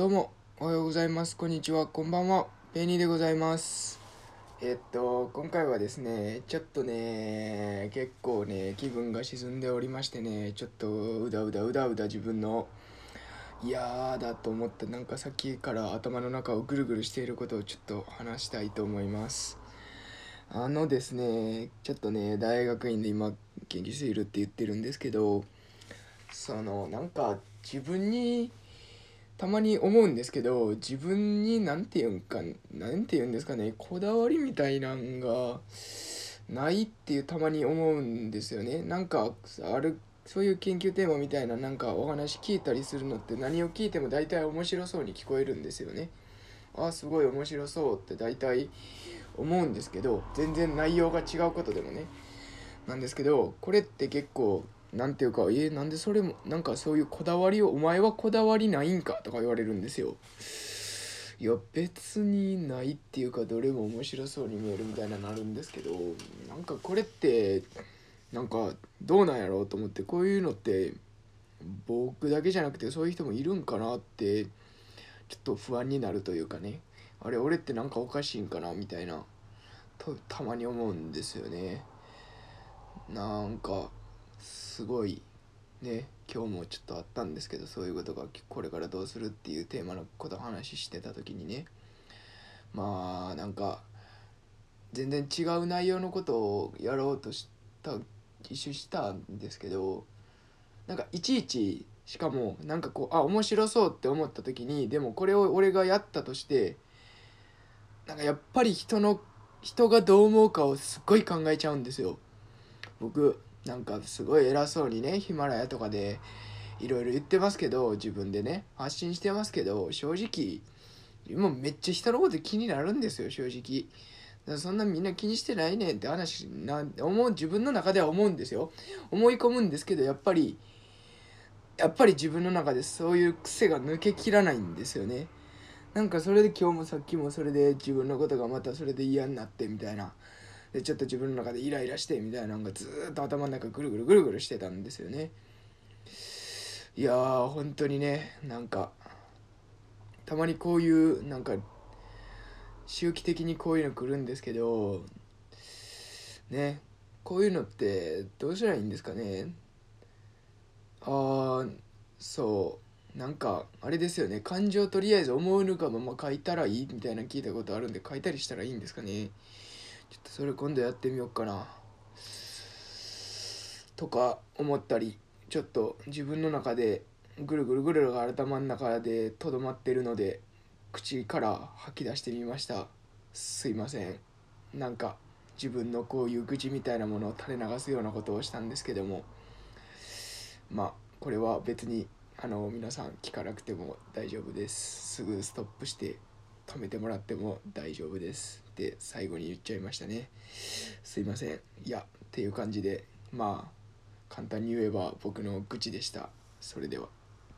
どうも、おはようございます。こんにちは、こんばんは。ペニーでございます。えっと、今回はですね、ちょっとね、結構ね、気分が沈んでおりましてね、ちょっとうだうだうだうだ自分の嫌だと思った、なんかさっきから頭の中をぐるぐるしていることをちょっと話したいと思います。あのですね、ちょっとね、大学院で今、研究しているって言ってるんですけど、その、なんか自分に、たまに思うんですけど自分に何て言うんかなんて言うんですかねこだわりみたいなんがないっていうたまに思うんですよね。なんかあるそういう研究テーマみたいななんかお話聞いたりするのって何を聞いても大体面白そうに聞こえるんですよね。あすごい面白そうって大体思うんですけど全然内容が違うことでもね。なんですけどこれって結構なんていうか、えなんでそれも、なんかそういうこだわりを、お前はこだわりないんかとか言われるんですよ。いや、別にないっていうか、どれも面白そうに見えるみたいななるんですけど、なんかこれって、なんかどうなんやろうと思って、こういうのって、僕だけじゃなくてそういう人もいるんかなって、ちょっと不安になるというかね、あれ、俺ってなんかおかしいんかなみたいな、とたまに思うんですよね。なんか、すごいね今日もちょっとあったんですけどそういうことがこれからどうするっていうテーマのことを話してた時にね。まあなんか全然違う内容のことをやろうとした一周したんですけどなんかいちいちしかもなんかこうあ面白そうって思った時にでもこれを俺がやったとしてなんかやっぱり人の人がどう思うかをすっごい考えちゃうんですよ。僕なんかすごい偉そうにねヒマラヤとかでいろいろ言ってますけど自分でね発信してますけど正直もうめっちゃ人のこと気になるんですよ正直。そんなみんな気にしてないねんって話な思う自分の中では思うんですよ。思い込むんですけどやっぱりやっぱり自分の中でそういう癖が抜けきらないんですよね。なんかそれで今日もさっきもそれで自分のことがまたそれで嫌になってみたいな。でちょっと自分の中でイライラしてみたいなのがずっと頭の中ぐるぐるぐるぐるしてたんですよね。いやー本当にねなんかたまにこういうなんか周期的にこういうの来るんですけどねこういうのってどうしたらいいんですかね。あーそうなんかあれですよね。感情とりあえず思うぬかまま書いたらいいみたいな聞いたことあるんで書いたりしたらいいんですかね。ちょっとそれ今度やってみようかな。とか思ったりちょっと自分の中でぐるぐるぐるが頭の中でとどまってるので口から吐き出してみました。すいません。なんか自分のこういう愚痴みたいなものを垂れ流すようなことをしたんですけども。まあこれは別にあの皆さん聞かなくても大丈夫です。すぐストップして止めてもらっても大丈夫です。って最後に言っちゃいましたね。すいません。いやっていう感じでまあ簡単に言えば僕の愚痴でした。それでは。